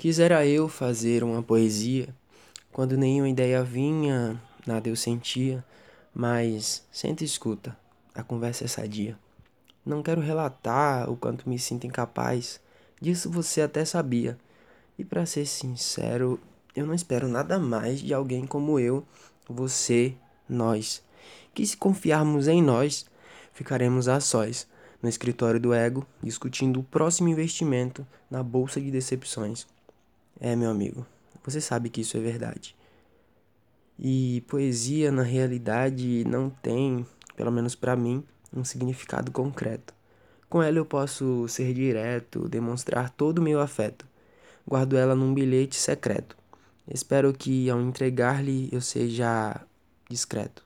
Quisera eu fazer uma poesia, quando nenhuma ideia vinha, nada eu sentia, mas senta e escuta, a conversa é sadia. Não quero relatar o quanto me sinto incapaz, disso você até sabia. E para ser sincero, eu não espero nada mais de alguém como eu, você, nós. Que se confiarmos em nós, ficaremos a sós, no escritório do ego, discutindo o próximo investimento na bolsa de decepções. É, meu amigo, você sabe que isso é verdade. E poesia, na realidade, não tem, pelo menos para mim, um significado concreto. Com ela eu posso ser direto, demonstrar todo o meu afeto. Guardo ela num bilhete secreto. Espero que ao entregar-lhe eu seja discreto.